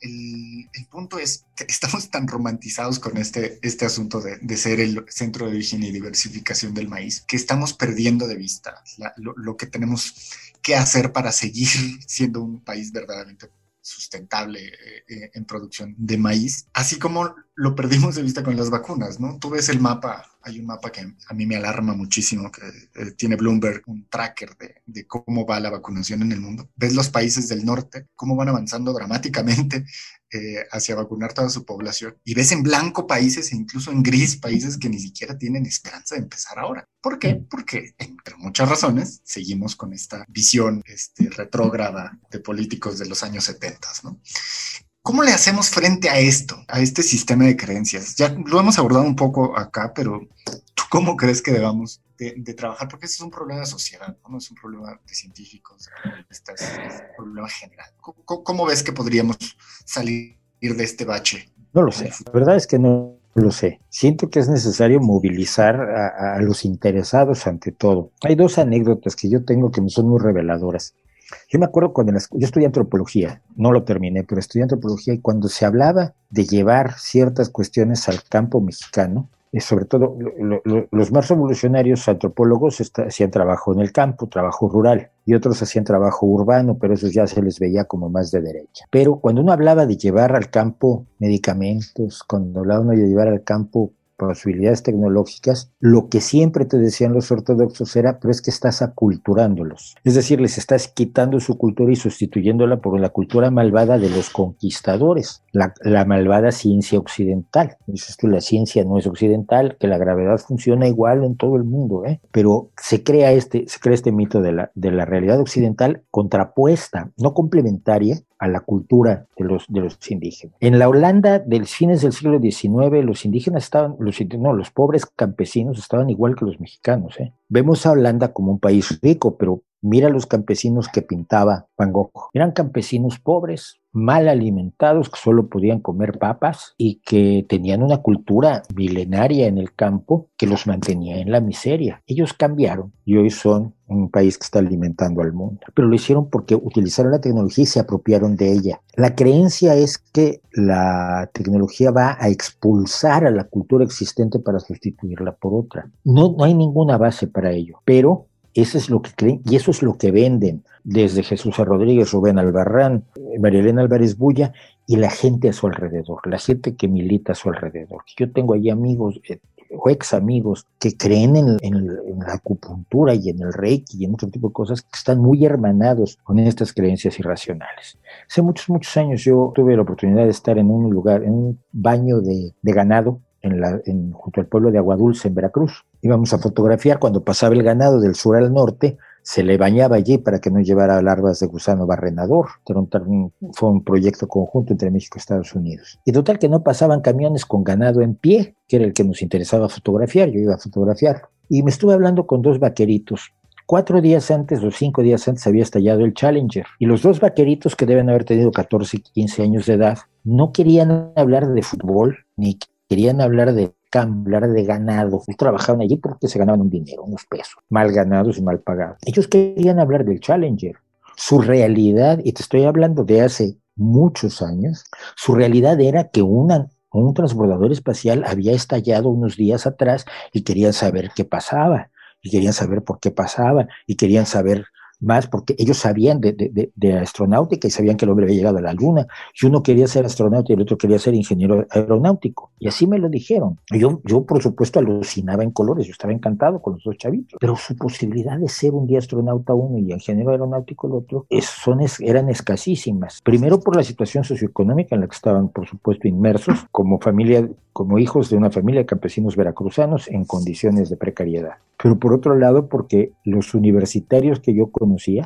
el, punto es que estamos tan romantizados con este, este asunto de, de, ser el centro de origen y diversificación del maíz, que estamos perdiendo de vista lo que tenemos que hacer para seguir siendo un país verdaderamente sustentable eh, en producción de maíz, así como lo perdimos de vista con las vacunas, ¿no? Tú ves el mapa, hay un mapa que a mí me alarma muchísimo, que eh, tiene Bloomberg, un tracker de, de, cómo va la vacunación en el mundo. Ves los países del norte, cómo van avanzando dramáticamente eh, hacia vacunar toda su población. Y ves en blanco países e incluso en gris países que ni siquiera tienen esperanza de empezar ahora. ¿Por qué? Porque, entre muchas razones, seguimos con esta visión este, retrógrada de políticos de los años 70, ¿no? ¿Cómo le hacemos frente a esto, a este sistema de creencias? Ya lo hemos abordado un poco acá, pero ¿tú cómo crees que debamos de, trabajar? Porque este es un problema de sociedad, no, es un problema de científicos, este es, un problema general. ¿Cómo, ves que podríamos salir de este bache? No lo sé, la verdad es que no lo sé. Siento que es necesario movilizar a, a, los interesados ante todo. Hay dos anécdotas que yo tengo que me son muy reveladoras. Yo me acuerdo cuando yo estudié antropología, no lo terminé, pero estudié antropología y cuando se hablaba de llevar ciertas cuestiones al campo mexicano, sobre todo los más revolucionarios antropólogos hacían trabajo en el campo, trabajo rural, y otros hacían trabajo urbano, pero eso ya se les veía como más de derecha. Pero cuando uno hablaba de llevar al campo medicamentos, cuando hablaba uno de llevar al campo posibilidades tecnológicas, lo que siempre te decían los ortodoxos era, pero es que estás aculturándolos. Es decir, les estás quitando su cultura y sustituyéndola por la cultura malvada de los conquistadores, la, malvada ciencia occidental. Dices tú, la ciencia no es occidental, que la gravedad funciona igual en todo el mundo, ¿eh? pero se crea este, se crea este mito de la, de la realidad occidental contrapuesta, no complementaria, a la cultura de los, de los indígenas. En la Holanda del fines del siglo XIX, los indígenas estaban, los, no, los pobres campesinos estaban igual que los mexicanos. ¿eh? Vemos a Holanda como un país rico, pero mira los campesinos que pintaba Van Gogh. Eran campesinos pobres, mal alimentados, que solo podían comer papas y que tenían una cultura milenaria en el campo que los mantenía en la miseria. Ellos cambiaron y hoy son un país que está alimentando al mundo. Pero lo hicieron porque utilizaron la tecnología y se apropiaron de ella. La creencia es que la tecnología va a expulsar a la cultura existente para sustituirla por otra. No, no hay ninguna base para ello, pero eso es lo que creen y eso es lo que venden desde Jesús Rodríguez, Rubén Albarrán, María Elena Álvarez Bulla y la gente a su alrededor, la gente que milita a su alrededor. Yo tengo ahí amigos eh, o ex amigos que creen en, la acupuntura y en el reiki y en otro tipo de cosas que están muy hermanados con estas creencias irracionales. Hace muchos, muchos años yo tuve la oportunidad de estar en un lugar, en un baño de, ganado en, junto al pueblo de Aguadulce, en Veracruz. Íbamos a fotografiar cuando pasaba el ganado del sur al norte, se le bañaba allí para que no llevara larvas de gusano barrenador. fue un proyecto conjunto entre México y Estados Unidos. Y total que no pasaban camiones con ganado en pie, que era el que nos interesaba fotografiar, yo iba a fotografiar. Y me estuve hablando con dos vaqueritos Cuatro días antes o cinco días antes había estallado el Challenger y los dos vaqueritos que deben haber tenido 14 y 15 años de edad no querían hablar de fútbol ni querían hablar de hablar de ganado. trabajaban allí porque se ganaban un dinero, unos pesos, mal ganados y mal pagados. Ellos querían hablar del Challenger. Su realidad, y te estoy hablando de hace muchos años, su realidad era que una, un transbordador espacial había estallado unos días atrás y querían saber qué pasaba, y querían saber por qué pasaba, y querían saber más porque ellos sabían de, de, de, astronáutica y sabían que el hombre había llegado a la luna. Y uno quería ser astronauta y el otro quería ser ingeniero aeronáutico. Y así me lo dijeron. Yo, yo por supuesto, alucinaba en colores. Yo estaba encantado con los dos chavitos. Pero su posibilidad de ser un día astronauta uno y ingeniero aeronáutico el otro es, son, eran escasísimas. Primero por la situación socioeconómica en la que estaban, por supuesto, inmersos como familia, como hijos de una familia de campesinos veracruzanos en condiciones de precariedad. Pero por otro lado, porque los universitarios que yo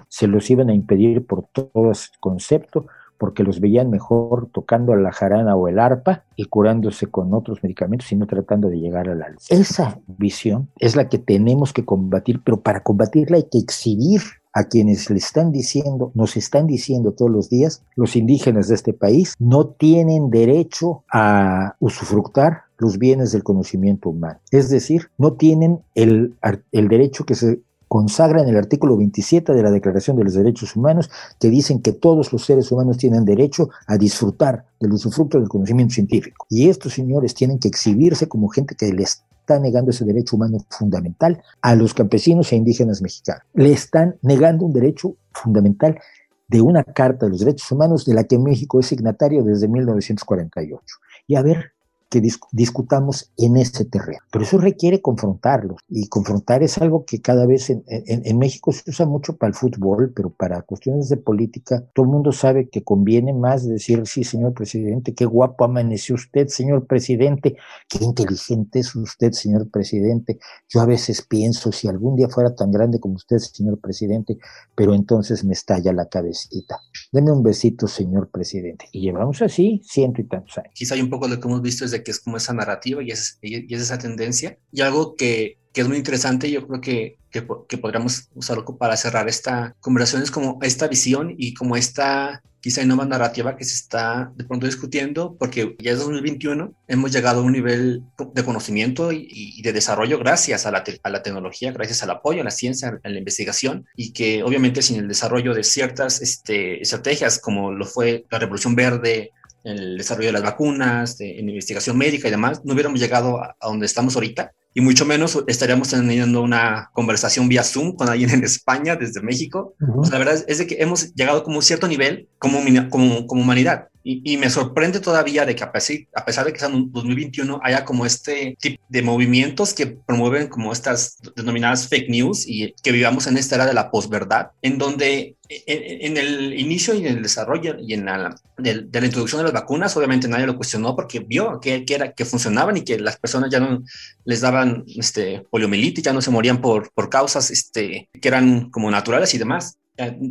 se los iban a impedir por todo concepto, porque los veían mejor tocando la jarana o el arpa y curándose con otros medicamentos y no tratando de llegar a la luz. Esa visión es la que tenemos que combatir, pero para combatirla hay que exhibir a quienes le están diciendo, nos están diciendo todos los días, los indígenas de este país no tienen derecho a usufructar los bienes del conocimiento humano. Es decir, no tienen el derecho que se consagra en el artículo 27 de la Declaración de los Derechos Humanos, que dicen que todos los seres humanos tienen derecho a disfrutar del usufructo del conocimiento científico. Y estos señores tienen que exhibirse como gente que les está negando ese derecho humano fundamental a los campesinos e indígenas mexicanos. Le están negando un derecho fundamental de una Carta de los Derechos Humanos de la que México es signatario desde 1948. Y a ver, que discutamos en ese terreno. Pero eso requiere confrontarlos y confrontar es algo que cada vez en, en, México se usa mucho para el fútbol, pero para cuestiones de política, todo el mundo sabe que conviene más decir, sí, señor presidente, qué guapo amaneció usted, señor presidente, qué inteligente es usted, señor presidente. Yo a veces pienso, si algún día fuera tan grande como usted, señor presidente, pero entonces me estalla la cabecita. Deme un besito, señor presidente. Y llevamos así ciento y tantos años. Quizá hay un poco lo que hemos visto es que es como esa narrativa y es, y es esa tendencia. Y algo que, que es muy interesante, y yo creo que, que, que, podríamos usarlo para cerrar esta conversación, es como esta visión y como esta quizá nueva narrativa que se está de pronto discutiendo, porque ya es 2021, hemos llegado a un nivel de conocimiento y, de desarrollo gracias a la, a la, tecnología, gracias al apoyo a la ciencia, a la investigación, y que obviamente sin el desarrollo de ciertas este, estrategias como lo fue la Revolución Verde, el desarrollo de las vacunas, de, en investigación médica y demás, no hubiéramos llegado a, donde estamos ahorita y mucho menos estaríamos teniendo una conversación vía Zoom con alguien en España desde México. la verdad es de que hemos llegado como un cierto nivel como, como, como humanidad. Y, me sorprende todavía de que a pesar, a pesar de que sea en 2021 haya como este tipo de movimientos que promueven como estas denominadas fake news y que vivamos en esta era de la posverdad, en donde en, el inicio y en el desarrollo y en la, de, la introducción de las vacunas, obviamente nadie lo cuestionó porque vio que, que, era, que funcionaban y que las personas ya no les daban este, poliomielitis, ya no se morían por, por causas este, que eran como naturales y demás.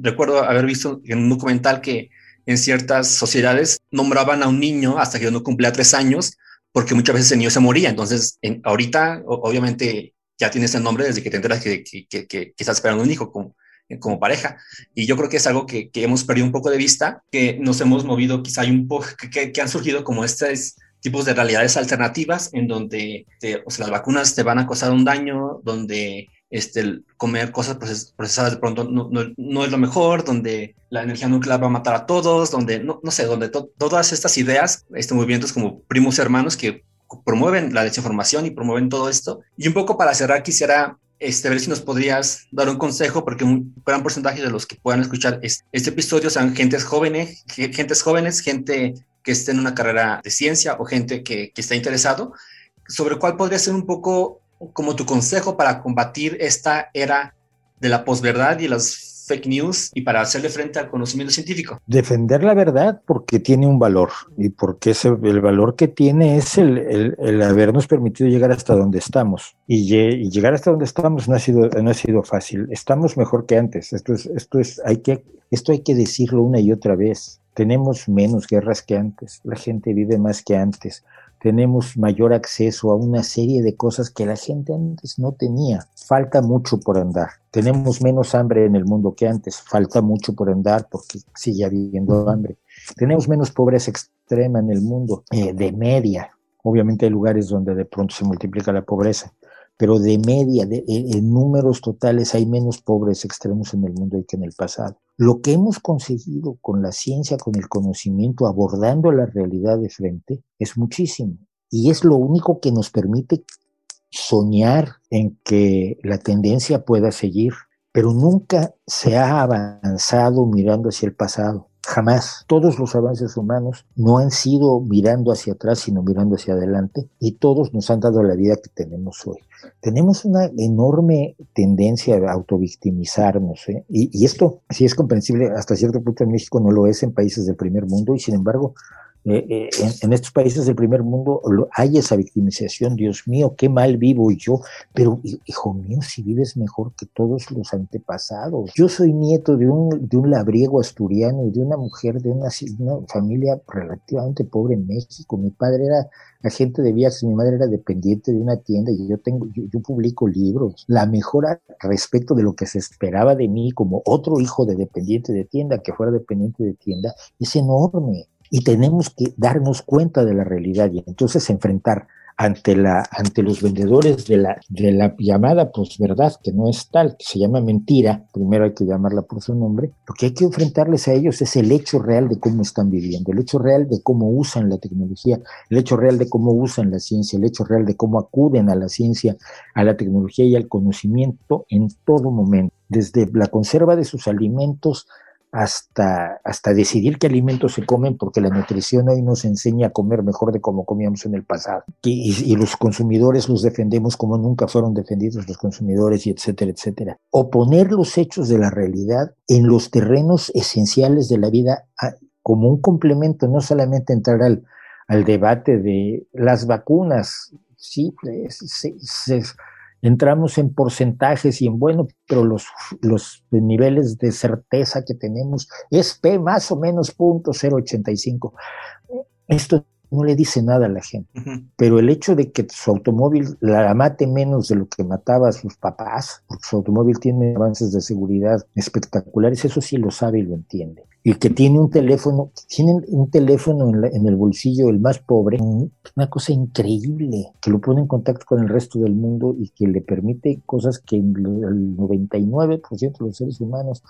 Recuerdo haber visto en un documental que en ciertas sociedades nombraban a un niño hasta que no cumplía tres años, porque muchas veces el niño se moría. Entonces, en, ahorita, obviamente, ya tienes el nombre desde que te enteras que, que, que, que estás esperando un hijo como, como pareja. Y yo creo que es algo que, hemos perdido un poco de vista, que nos hemos movido, quizá hay un poco, que, han surgido como estos tipos de realidades alternativas en donde las vacunas te van a causar un daño, donde este, comer cosas procesadas de pronto no, no, es lo mejor, donde la energía nuclear va a matar a todos, donde, no, no sé, donde todas estas ideas, este movimientos como primos hermanos que promueven la desinformación y promueven todo esto. Y un poco para cerrar, quisiera este, ver si nos podrías dar un consejo, porque un gran porcentaje de los que puedan escuchar este episodio sean gentes jóvenes, gentes jóvenes, gente que esté en una carrera de ciencia o gente que, que está interesado, sobre cuál podría ser un poco como tu consejo para combatir esta era de la posverdad y las fake news y para hacerle frente al conocimiento científico. Defender la verdad porque tiene un valor y porque el valor que tiene es el, habernos permitido llegar hasta donde estamos. Y, llegar hasta donde estamos no ha, sido, no ha sido fácil. Estamos mejor que antes. Esto, es, esto, es, hay que, esto hay que decirlo una y otra vez. Tenemos menos guerras que antes. La gente vive más que antes tenemos mayor acceso a una serie de cosas que la gente antes no tenía. Falta mucho por andar. Tenemos menos hambre en el mundo que antes. Falta mucho por andar porque sigue habiendo hambre. Tenemos menos pobreza extrema en el mundo, eh, de media. Obviamente hay lugares donde de pronto se multiplica la pobreza, pero de media, de, en números totales, hay menos pobres extremos en el mundo que en el pasado. Lo que hemos conseguido con la ciencia, con el conocimiento, abordando la realidad de frente, es muchísimo. Y es lo único que nos permite soñar en que la tendencia pueda seguir, pero nunca se ha avanzado mirando hacia el pasado. Jamás. Todos los avances humanos no han sido mirando hacia atrás, sino mirando hacia adelante, y todos nos han dado la vida que tenemos hoy. Tenemos una enorme tendencia a autovictimizarnos, ¿eh? y, y esto sí es comprensible hasta cierto punto en México, no lo es en países del primer mundo, y sin embargo eh, eh, en, estos países del primer mundo hay esa victimización, Dios mío, qué mal vivo yo, pero hijo mío, si vives mejor que todos los antepasados. Yo soy nieto de un, de un labriego asturiano y de una mujer de una, familia relativamente pobre en México. Mi padre era agente de viajes, mi madre era dependiente de una tienda y yo tengo, yo, publico libros. La mejora respecto de lo que se esperaba de mí como otro hijo de dependiente de tienda, que fuera dependiente de tienda, es enorme y tenemos que darnos cuenta de la realidad y entonces enfrentar ante, la, ante los vendedores de la, de la llamada posverdad, que no es tal, que se llama mentira, primero hay que llamarla por su nombre, lo que hay que enfrentarles a ellos es el hecho real de cómo están viviendo, el hecho real de cómo usan la tecnología, el hecho real de cómo usan la ciencia, el hecho real de cómo acuden a la ciencia, a la tecnología y al conocimiento en todo momento, desde la conserva de sus alimentos hasta, hasta decidir qué alimentos se comen, porque la nutrición hoy nos enseña a comer mejor de como comíamos en el pasado. Y, los consumidores los defendemos como nunca fueron defendidos los consumidores, y etcétera, etcétera. Oponer los hechos de la realidad en los terrenos esenciales de la vida como un complemento, no solamente entrar al, al debate de las vacunas, sí, se, se, entramos en porcentajes y en bueno, pero los, los niveles de certeza que tenemos es P más o menos punto 085. Esto no le dice nada a la gente, pero el hecho de que su automóvil la mate menos de lo que mataba a sus papás, porque su automóvil tiene avances de seguridad espectaculares, eso sí lo sabe y lo entiende y que tiene un teléfono, tienen un teléfono en, el bolsillo, el más pobre, una cosa increíble, que lo pone en contacto con el resto del mundo y que le permite cosas que el 99% de los seres humanos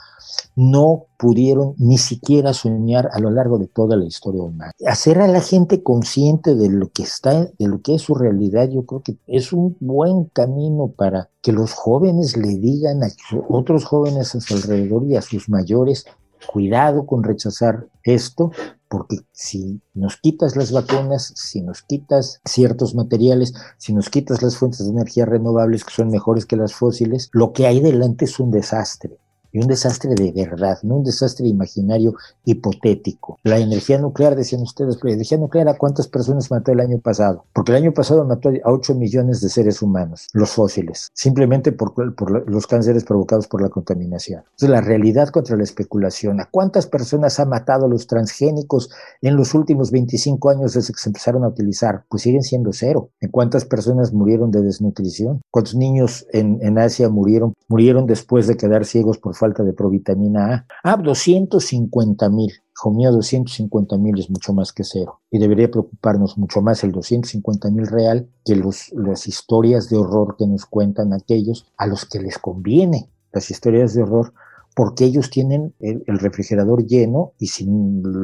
no pudieron ni siquiera soñar a lo largo de toda la historia humana. Hacer a la gente consciente de lo que está, de lo que es su realidad, yo creo que es un buen camino para que los jóvenes le digan a otros jóvenes a su alrededor y a sus mayores cuidado con rechazar esto, porque si nos quitas las vacunas, si nos quitas ciertos materiales, si nos quitas las fuentes de energía renovables que son mejores que las fósiles, lo que hay delante es un desastre y un desastre de verdad, no un desastre imaginario hipotético. La energía nuclear, decían ustedes, la energía nuclear, ¿a cuántas personas mató el año pasado? Porque el año pasado mató a 8 millones de seres humanos, los fósiles, simplemente por, por los cánceres provocados por la contaminación. Entonces, la realidad contra la especulación. ¿A cuántas personas ha matado los transgénicos en los últimos 25 años desde que se empezaron a utilizar? Pues siguen siendo cero. ¿En cuántas personas murieron de desnutrición? ¿Cuántos niños en, en Asia murieron, murieron después de quedar ciegos por falta de provitamina A. Ah, 250 mil. Hijo mío, 250 mil es mucho más que cero. Y debería preocuparnos mucho más el 250 mil real que los, las historias de horror que nos cuentan aquellos a los que les conviene. Las historias de horror porque ellos tienen el, refrigerador lleno y si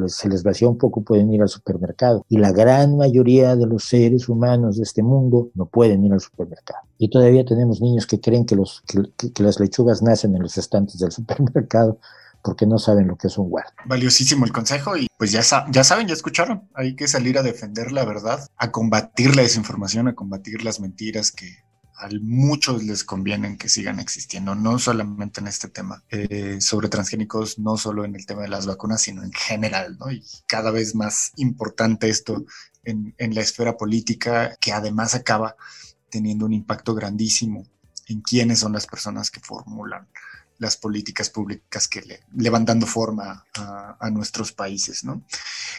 se les vacía un poco pueden ir al supermercado. Y la gran mayoría de los seres humanos de este mundo no pueden ir al supermercado. Y todavía tenemos niños que creen que, los, que, las lechugas nacen en los estantes del supermercado porque no saben lo que es un guardia. Valiosísimo el consejo y pues ya, ya saben, ya escucharon, hay que salir a defender la verdad, a combatir la desinformación, a combatir las mentiras que a muchos les conviene que sigan existiendo, no solamente en este tema eh, sobre transgénicos, no solo en el tema de las vacunas, sino en general, ¿no? Y cada vez más importante esto en, en la esfera política, que además acaba teniendo un impacto grandísimo en quiénes son las personas que formulan las políticas públicas que le, van dando forma a, nuestros países, ¿no?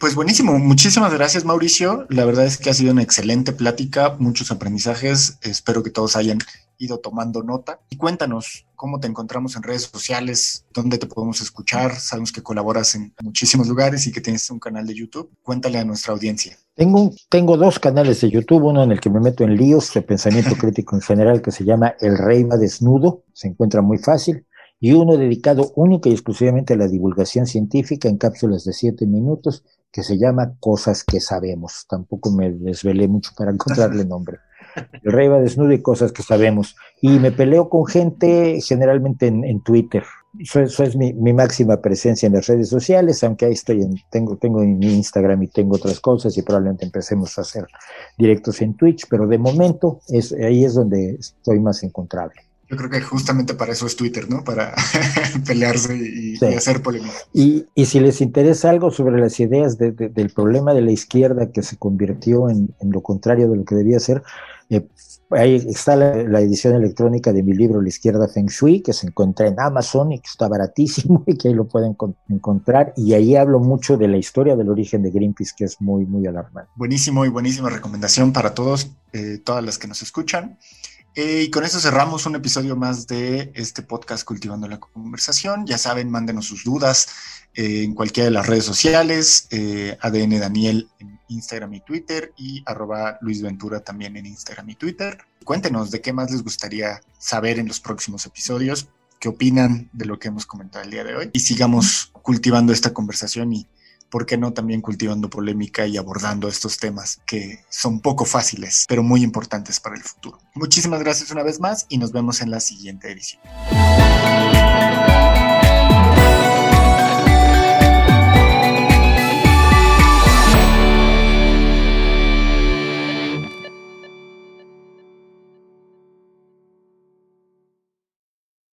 Pues buenísimo, muchísimas gracias Mauricio, la verdad es que ha sido una excelente plática, muchos aprendizajes, espero que todos hayan ido tomando nota. Y cuéntanos cómo te encontramos en redes sociales, dónde te podemos escuchar, sabemos que colaboras en muchísimos lugares y que tienes un canal de YouTube, cuéntale a nuestra audiencia. Tengo, tengo dos canales de YouTube, uno en el que me meto en líos de pensamiento crítico en general que se llama El Rey va desnudo, se encuentra muy fácil y uno dedicado única y exclusivamente a la divulgación científica en cápsulas de siete minutos que se llama Cosas que sabemos. Tampoco me desvelé mucho para encontrarle nombre. El rey va desnudo y cosas que sabemos. Y me peleo con gente generalmente en, Twitter. Eso, es mi, máxima presencia en las redes sociales, aunque ahí estoy, en, tengo, tengo mi Instagram y tengo otras cosas y probablemente empecemos a hacer directos en Twitch, pero de momento es, ahí es donde estoy más encontrable. Yo creo que justamente para eso es Twitter, ¿no? Para pelearse y, hacer polémica. Y, y, si les interesa algo sobre las ideas del problema de la izquierda que se convirtió en, lo contrario de lo que debía ser, eh, ahí está la, edición electrónica de mi libro La izquierda Feng Shui, que se encuentra en Amazon y que está baratísimo y que ahí lo pueden encontrar. Y ahí hablo mucho de la historia del origen de Greenpeace, que es muy, muy alarmante. Buenísimo y buenísima recomendación para todos, eh, todas las que nos escuchan. Eh, y con eso cerramos un episodio más de este podcast Cultivando la Conversación. Ya saben, mándenos sus dudas eh, en cualquiera de las redes sociales, eh, ADN Daniel en Instagram y Twitter y arroba Luis también en Instagram y Twitter. Cuéntenos de qué más les gustaría saber en los próximos episodios, qué opinan de lo que hemos comentado el día de hoy y sigamos cultivando esta conversación y ¿por qué no también cultivando polémica y abordando estos temas que son poco fáciles, pero muy importantes para el futuro? Muchísimas gracias una vez más y nos vemos en la siguiente edición.